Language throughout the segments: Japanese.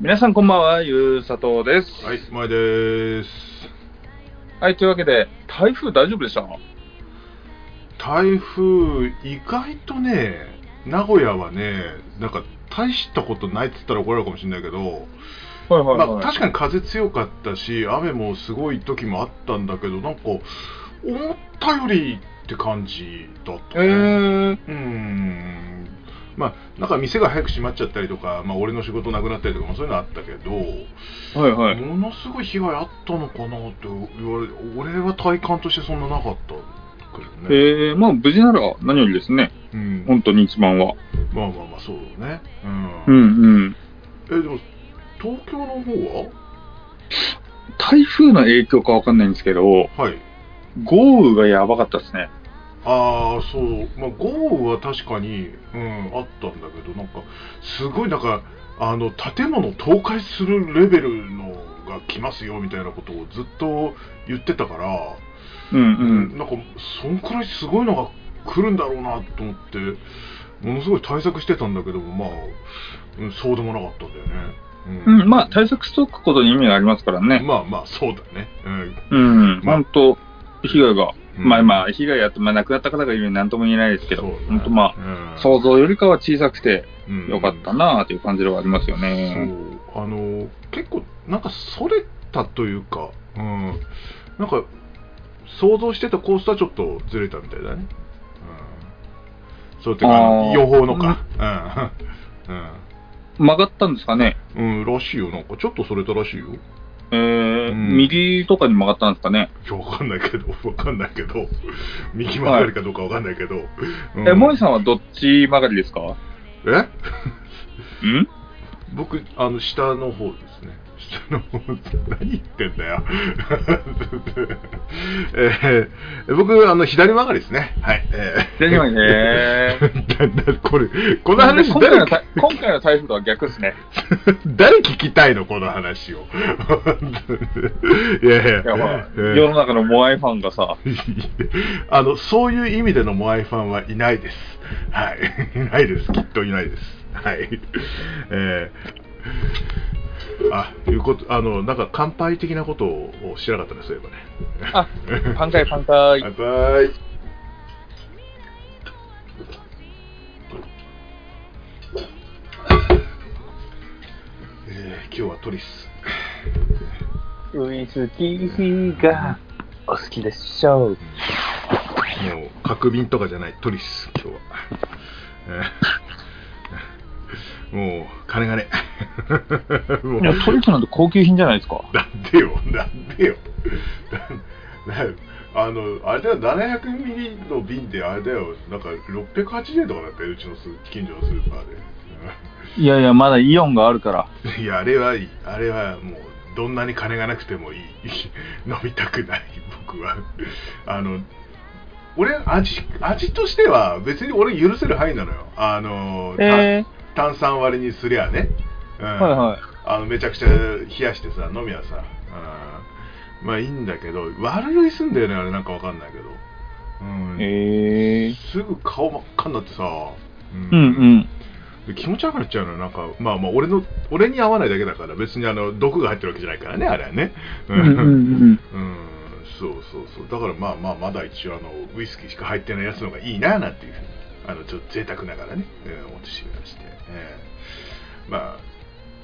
皆さんこんばんは、ゆうさとうです。はい、前です。はい、というわけで、台風大丈夫でした？台風、意外とね、名古屋はね、なんか大したことないっつったら怒られるかもしれないけど、はいはいまあ、確かに風強かったし、雨もすごい時もあったんだけど、なんか、思ったよりって感じだったえね。ー、うーん。まあ、なんか店が早く閉まっちゃったりとか、まあ、俺の仕事なくなったりとかもそういうのあったけど、はいはい。ものすごい被害あったのかなって言われ俺は体感としてそんななかったけどね、えー、まあ無事なら何よりですね。うん、本当に一番は。まあまあまあそうだね、ううんんうん。えでも東京の方台風の影響かわかんないんですけど、ははい豪雨がやばかったですね。ああそう。まあ豪雨は確かに、うん、あったんだけどなんかすごいなんかあの建物倒壊するレベルのが来ますよみたいなことをずっと言ってたから、うんう。うんなんかそんくらいすごいのが来るんだろうなと思ってものすごい対策してたんだけどもまあ、うんそうでもなかったんだよね、うん、まあ対策しておくことに意味がありますからね。まあまあそうだね。うん、まあ。本当被害が、うん。まあまあ、被害やって、まあ亡くなった方がいるようになんとも言えないですけど、本当まあ、あ想像よりかは小さくてうん。よかったなあという感じではありますよそね。う。あの結構なんかそれたというか、うん、なんか想像してたコースとはちょっとずれたみたいだね、うん、そうてかあのあー。予報のか。曲がったんですかね。うん、うん、らしいよ。なんかちょっとそれたらしいよえーうん。右とかに曲がったんですかね、いや、わかんないけど、わかんないけど、右曲がりかどうかわかんないけど。うんえ、萌さんはどっち曲がりですか？ん。え？僕、あの、下の方ですね。何言ってんだよ。えー僕、あの、左曲がりですね。はい。えー左曲がりね これ、この話今回の今回の台風とは逆ですね。誰聞きたいの？この話を。いやいや。いや、まあ、えー世の中のモアイファンがさ、あの、そういう意味でのモアイファンはいないです。はい。いないです。きっといないです。はい。えー、あ、いうこと、あの、なんか乾杯的なことを知らなかったね、そういえばあね。パンカイパンカイ。乾杯。えー、今日はトリス。ウイスキーがお好きでしょう。もう、角瓶とかじゃない、トリス、今日は。えーもう、金がね。いや、トリスなんて高級品じゃないですか。なんでよ、なんでよ。あの、あれだよ、700ミリの瓶であれだよ、なんか680円とかだったよ、うちのス近所のスーパーいやいや、まだイオンがあるから。で。いや、あれはいい、あれはもう、どんなに金がなくてもいい。飲みたくない、僕は。あの、俺、味、味としては別に俺許せる範囲なのよ。あの、たえ炭酸割りにすりゃね。うん。ー、はいはい。あのめちゃくちゃ冷やしてさ飲みはさ、うん。まあいいんだけど悪酔いすんだよねあれ。なんかわかんないけど、うん。え。ー、すぐ顔真っ赤になってさ、うん。うんうん。で気持ち悪くなっちゃうのよ。なんかまあまあ俺の俺に合わないだけだから別にあの毒が入ってるわけじゃないからねあれはね。ううんうんうん。うん。そうそうそう。だからまあまあまだ一応あのウイスキーしか入ってないやつの方がいいななんていうふうにあのちょっと贅沢ながらね、えー思ってして、えーまあ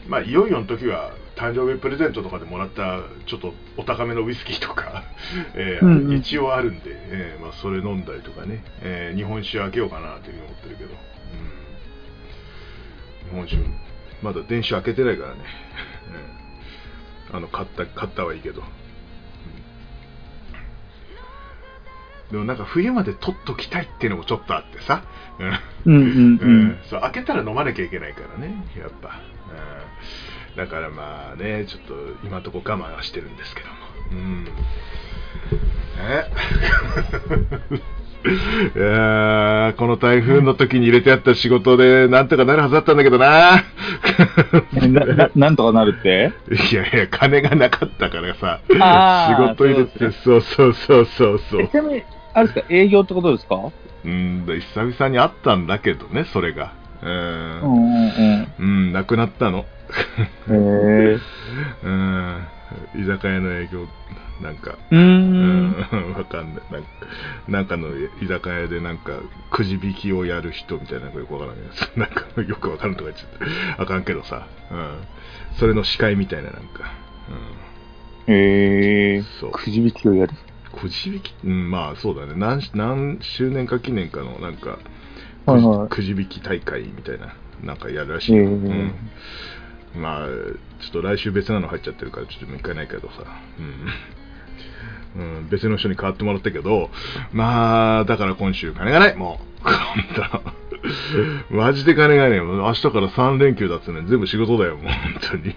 まあいよいよの時は誕生日プレゼントとかでもらったちょっとお高めのウイスキーとか、えーうんうん。一応あるんで、えーまあ、それ飲んだりとかね、えー日本酒開けようかなというふうに思ってるけど、うん、日本酒まだ電子開けてないからね、うん。あの買った買ったはいいけど、でもなんか冬まで取っときたいっていうのもちょっとあってさ、うんうんうん。うん。そう開けたら飲まなきゃいけないからねやっぱ、うん、だからまあねちょっと今のところ我慢はしてるんですけども。うん。ね いやーこの台風の時に入れてあった仕事でなんとかなるはずだったんだけどな。えなななんとかなるって？いやいや金がなかったからさ。仕事入れて。そうそうそうそうそうえちなみに、あれですか、営業ってことですか？うんで久々にあったんだけどねそれが。うんうんなくなったの。へえ。うん。居酒屋の営業、なんか、うん、わかんない。なんか、なんかの居酒屋でなんか、くじ引きをやる人みたいなのがよくわからないやつ。なんか、よくわかるとか言っちゃって、あかんけどさ。うん。それの司会みたいななんか、へえ。そうくじ引きをやる。うん。くじ引き？うん、まあそうだね。何、何周年か記念かの、なんか、くじ,、はいはいくじ引き大会みたいな、なんかやるらしいえうん。まあ、ちょっと来週別なの入っちゃってるから、ちょっともう一回ないけどさ。うん。うん、別の人に代わってもらったけど、まあ、だから今週金がない、もう。本当マジで金がねえよ。明日から3連休だっつうね。全部仕事だよ、もう本当に。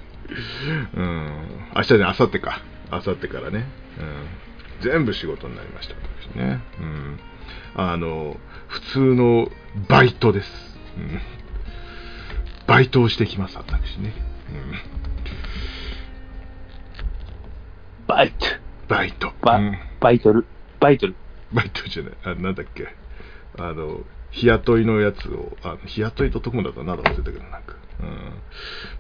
うん。明日じゃ明後日か。明後日からね。うん。全部仕事になりました、私ね。うん。あの、普通のバイトです。うん。バイトをしてきます、私ね。うん。バイト。バイト。バうんバイトル。バイトル。バイトじゃない、あなんだっけ、あの、日雇いのやつを、あ日雇いと特務だったらなんだ忘れたけど、なんか、うん、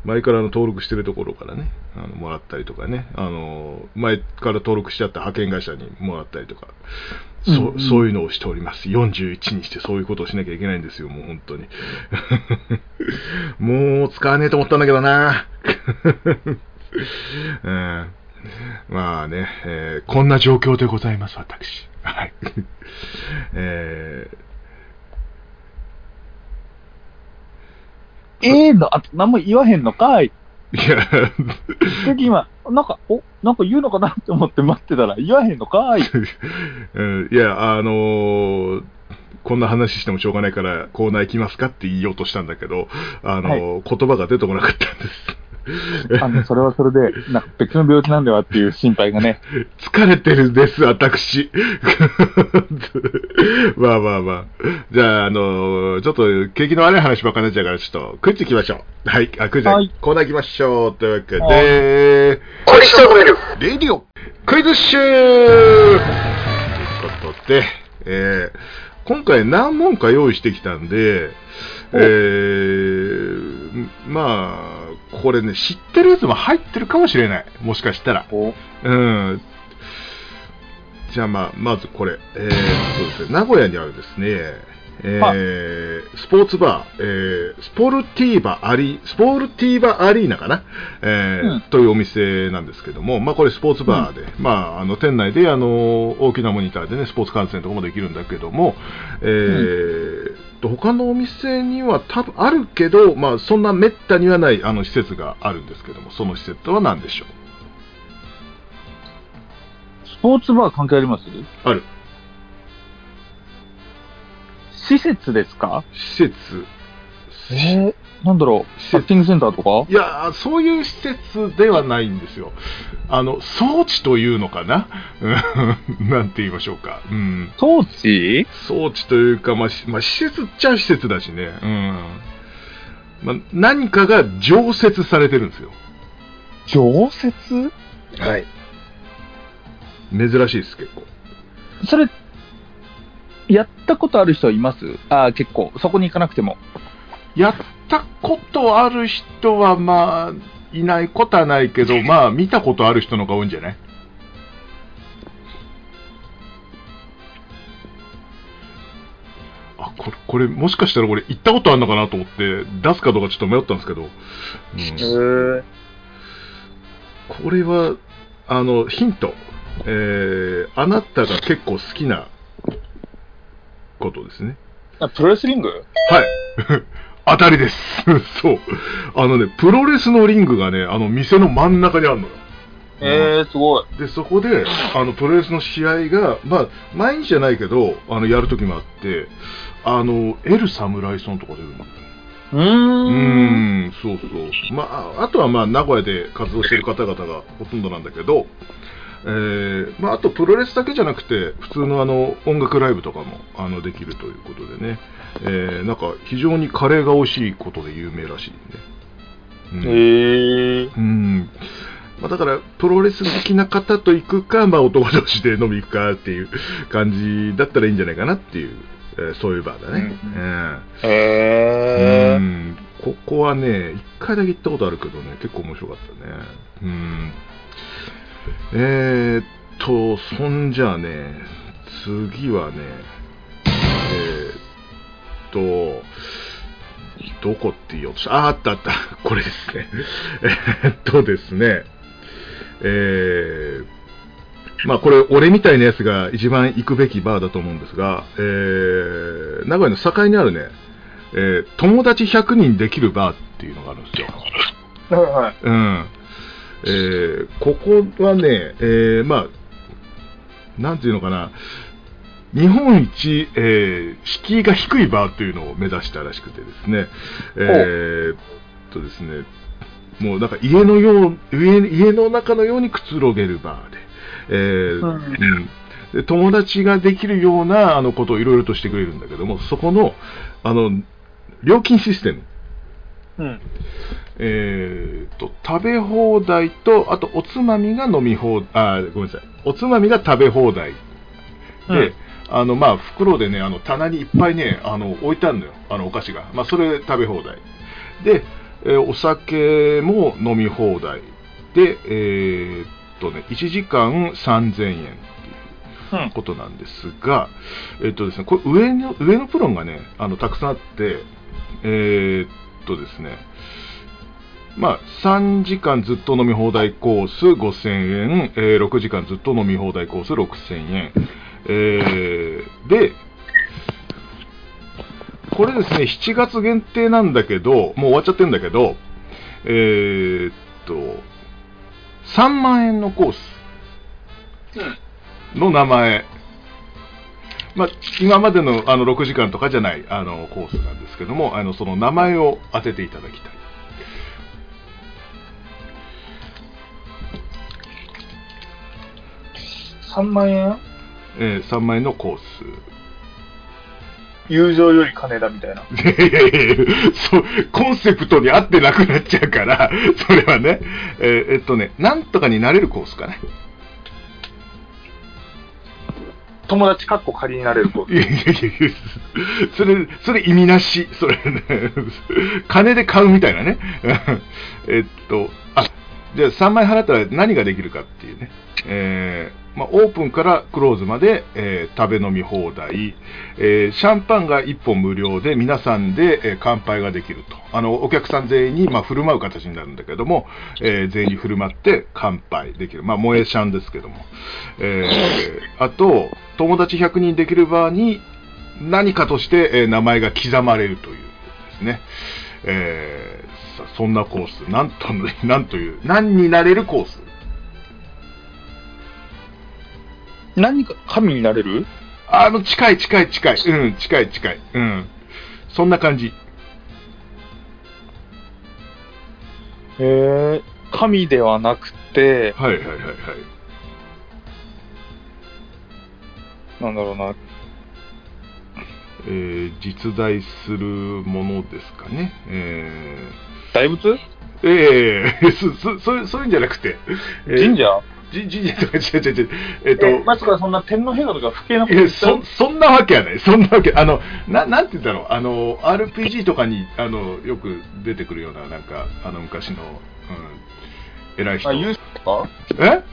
前からあの登録してるところからね、あのもらったりとかね、あの、前から登録しちゃった派遣会社にもらったりとか、そうんうんそういうのをしております。41にしてそういうことをしなきゃいけないんですよ、もう本当に。もう使わねえと思ったんだけどな。うん まあね、えーこんな状況でございます、私。はい。えええの、あと何も言わへんのかい。ーいや、次今、なんか、お、なんか言うのかなって思って待ってたら、言わへんのかい。うんいや、あのーこんな話してもしょうがないからコーナー行きますかって言おうとしたんだけど、あのー言葉が出てこなかったんです。あの、それはそれで、なんか別の病気なんではっていう心配がね。疲れてるんです、私。まあまあまあ。じゃあ、あのーちょっと景気の悪い話ばっかりになっちゃうから、ちょっとクイズ行きましょう。はい、あ、クイズ、はいコーナー行きましょう。というわけはで、これしてくれるレディオクイズッシューということで、えー今回何問か用意してきたんで、えー、まあ、これね、知ってるやつも入ってるかもしれない。もしかしたら。おうん。じゃあまあ、まずこれ、えー、そうですね、名古屋にあるですね、えースポーツバー、えースポルティーバアリ、スポルティーバアリーナかな、えーうん。というお店なんですけども、まあこれスポーツバーで、まああの店内であの大きなモニターでね、スポーツ観戦とかもできるんだけども、えーと他のお店には多分あるけど、まあそんな滅多にはないあの施設があるんですけども、その施設とは何でしょう？スポーツバー関係あります？ある。施設ですか？施設。えー、なんだろう、施設ショッピングセンターとか？いや、そういう施設ではないんですよ。あの、装置というのかな？うん なんて言いましょうか。うん。装置？装置というか、まあ、しまあ、施設っちゃ施設だしね。うん。まあ、何かが常設されてるんですよ。常設？はい。珍しいです、結構。それ、やったことある人はいます？ああ、結構。そこに行かなくても。やったことある人は、まあ、いないことはないけど、まあ、見たことある人の方が多いんじゃない？あ、これ、これ、もしかしたらこれ、行ったことあるのかなと思って、出すかどうかちょっと迷ったんですけど、うんへこれは、あの、ヒント。えー、あなたが結構好きなことですね。あ、プロレスリング？はい。当たりです。そう。あのね、プロレスのリングがね、あの、店の真ん中にあるのよ。えー、すごい。で、そこで、あの、プロレスの試合が、まあ、毎日じゃないけど、あの、やるときもあって、あの、エル侍村とか出るの。うー。うんん、そうそう。まあ、あとはまあ、名古屋で活動している方々がほとんどなんだけど、えーまあ、あとプロレスだけじゃなくて、普通のあの音楽ライブとかもあのできるということでね、えーなんか非常にカレーが美味しいことで有名らしいんで、うんへー。うんまあ、だから、プロレス好きな方と行くか、まあ、男同士で飲み行くかっていう感じだったらいいんじゃないかなっていう、えーそういうバーだね。うんうんへー。うんここはね、一回だけ行ったことあるけどね、結構面白かったね。うん。えー、っと、そんじゃあね、次はね、えー、っと、どこって言おうとした？あ、あったあった。これですね。えーっとですね、えー、まあこれ、俺みたいなやつが一番行くべきバーだと思うんですが、えー、名古屋の境にあるね、えー友達100人できるバーっていうのがあるんですよ。はいはい。うん。えーここはね、えーまあ、なんていうのかな、日本一、えー敷居が低いバーというのを目指したらしくてですね、えーっとですね、もうなんか家のよう、家家の中のようにくつろげるバーで、えーうん。うん。で友達ができるようなあのことをいろいろとしてくれるんだけども、そこの、あの、料金システム、うん。えーと、食べ放題と、あとおつまみが飲み放あ、ごめんなさい。おつまみが食べ放題。で、うんあの、まあ、袋でね、あの、棚にいっぱいね、あの、置いてあるのよ。あの、お菓子が。まあ、それ食べ放題。で、えーお酒も飲み放題。で、えーっとね、1時間3000円っていう。うん。ことなんですが、えっとですね、これ上の、上のプロンがね、あの、たくさんあって、えーっとですね、まあ、3時間ずっと飲み放題コース5000円、えー6時間ずっと飲み放題コース6000円、えーで、これですね、7月限定なんだけど、もう終わっちゃってるんだけど、えーっと、3万円のコース。の名前、まあ、今までのあの6時間とかじゃないあのコースなんですけども、あのその名前を当てていただきたい。3万円？えー3万円のコース。友情より金だみたいな。いやいやいやそう、コンセプトに合ってなくなっちゃうから、それはね、えーえっとね、なんとかになれるコースかね。友達かっこ仮になれると。いやいやいやそれ、それ意味なし。それね、金で買うみたいなね。えっと、あ、じゃあ3枚払ったら何ができるかっていうね。えまあ、オープンからクローズまで、えー食べ飲み放題、えーシャンパンが1本無料で皆さんで、えー乾杯ができると。あの、お客さん全員に、まあ、振る舞う形になるんだけども、え全員振る舞って乾杯できる。まあ、萌えシャンですけども。えあと、友達100人できる場に何かとして、え名前が刻まれるというですね。えそんなコース。なんと、なんという、何になれるコース。何か神になれる？あの、近い近い近い。うん、近い近い。うん。そんな感じ。へえ、神ではなくて、はいはいはいはい。なんだろうな、えー実在するものですかね。え大仏？ー、えー、そ、そ、そういうそういうんじゃなくて、えー神社じ神社とか違う違う違う。えっ、と、えまさかそんな天皇陛下とか不敬なこと言っちゃうそそんなわけはない、そんなわけ、あの、ななんて言うんだろう、あの、RPG とかにあのよく出てくるような、なんか、あの昔の、うん、偉い人。あ、勇者か？え？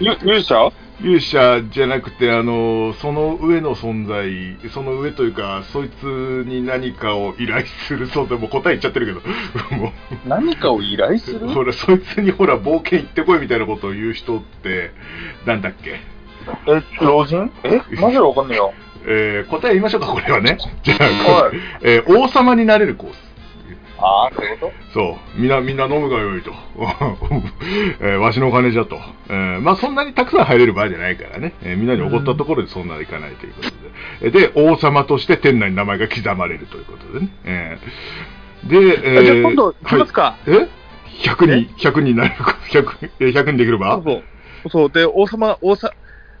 ゆ勇者？勇者じゃなくて、あの、その上の存在、その上というか、そいつに何かを依頼する存在、もう答え言っちゃってるけど、も何かを依頼する？う、ほら、そいつにほら、冒険行ってこいみたいなことを言う人って、なんだっけ？え、老人？え？マジでわかんねえよ。えー答え言いましょうか、これはね。じゃあ、はい。えー王様になれるコース。ああ、そういうこそう。みんな、みんな飲むがよいと。えーわしのお金じゃと。えーまあ、そんなにたくさん入れる場合じゃないからね。えーみんなに怒ったところでそんなにいかないということで。えーで、王様として店内に名前が刻まれるということでね。えーで、えと。じゃあ今度、ますか。はいえ ?100 人、100人になれるか、100、えー100人できる場？そうそう。そう、で、王様、王様、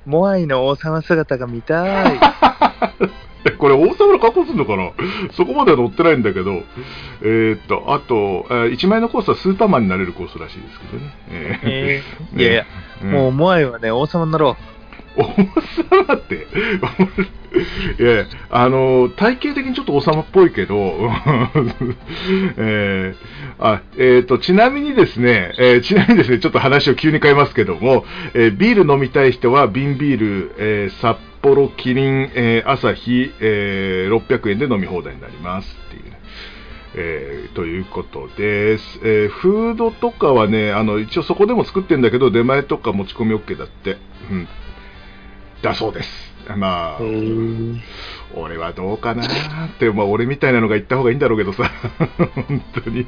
モアイの王様姿が見たい。え これ王様の格好するのかな？そこまでは載ってないんだけど、えーっと、あと、え1枚のコースはスーパーマンになれるコースらしいですけどね。えー。えー。いやいや、うん。もうモアイはね、王様になろ王様って、いや、あの、体型的にちょっと王様っぽいけど、えーあ、えっ、と、ちなみにですね、えーちなみにですね、ちょっと話を急に変えますけども、えービール飲みたい人は瓶ビール、えー札幌、キリン、えー、朝日、えー600円で飲み放題になりますっていうね。えーということです、えーフードとかはね、あの一応そこでも作ってるんだけど、出前とか持ち込み OK だって、うん、だそうです。まあ、俺はどうかなーって、まあ、俺みたいなのが言った方がいいんだろうけどさ、本当に、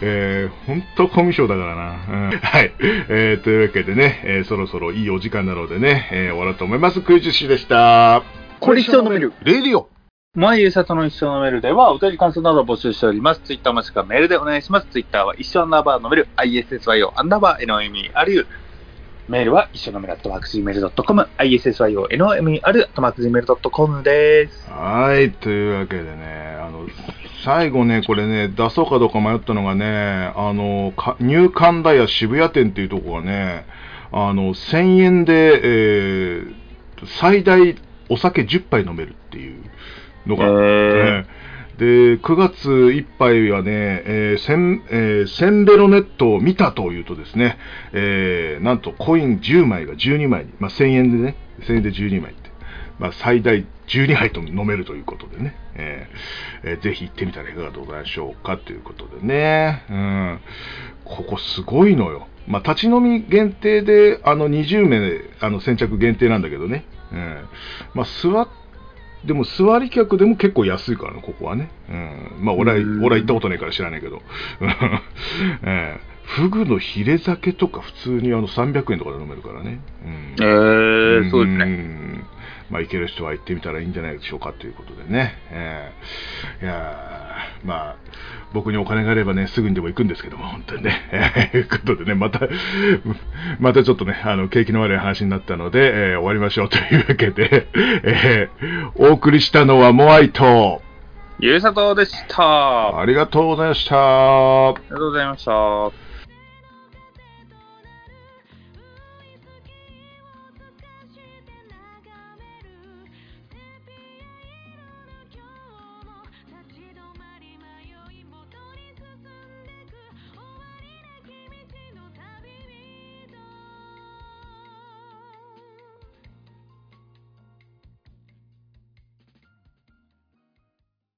えー、本当コミュ障だからな。うんはい、えーというわけでね、えーそろそろいいお時間なのでね、えー終わろうと思います。クイズ師でした。これ一生飲める。レディオまゆうさとの一生のメールでは、お便り感想などを募集しております。ツイッターもしくはメールでお願いします。ツイッターは一生アンダーバーのメール、ISSYO アンダーバー NOMERU。メールは一生のメール、アットマーク Gmail.com、ISSYO NOMER、アットマーク Gmail.com です。はい、というわけでね、あの、最後ね、これね、出そうかどうか迷ったのがね、あの、かニュー神田屋渋谷店っていうとこがね、あの、1000円で、えー最大お酒10杯飲めるっていうのがあって、へで、9月いっぱいはね、えーセンえーセンベロネットを見たというとですね、えーなんとコイン10枚が12枚に、まあ、1000円でね、1000円で12枚って、まあ、最大12杯と飲めるということでね、えーえーぜひ行ってみたらいかがでございましょうかということでね、うん、ここすごいのよ。まあ、立ち飲み限定で、あの、20名、あの、先着限定なんだけどね、うん、まあ、座っでも座り客でも結構安いからね、ここはね。うん。まあ、俺は、うん俺は行ったことないから知らないけど。ええフグのヒレ酒とか普通にあの300円とかで飲めるからね。うん。えー、そうですね。ね。まあ、行ける人は行ってみたらいいんじゃないでしょうかということでね。ええいやーまあ、僕にお金があればね、すぐにでも行くんですけども、本当にね。えーということでね、また、またちょっとね、あの、景気の悪い話になったので、えー終わりましょうというわけで、えーお送りしたのはモアイと、ゆうさとでした。あありがとうございました。りがとうございました。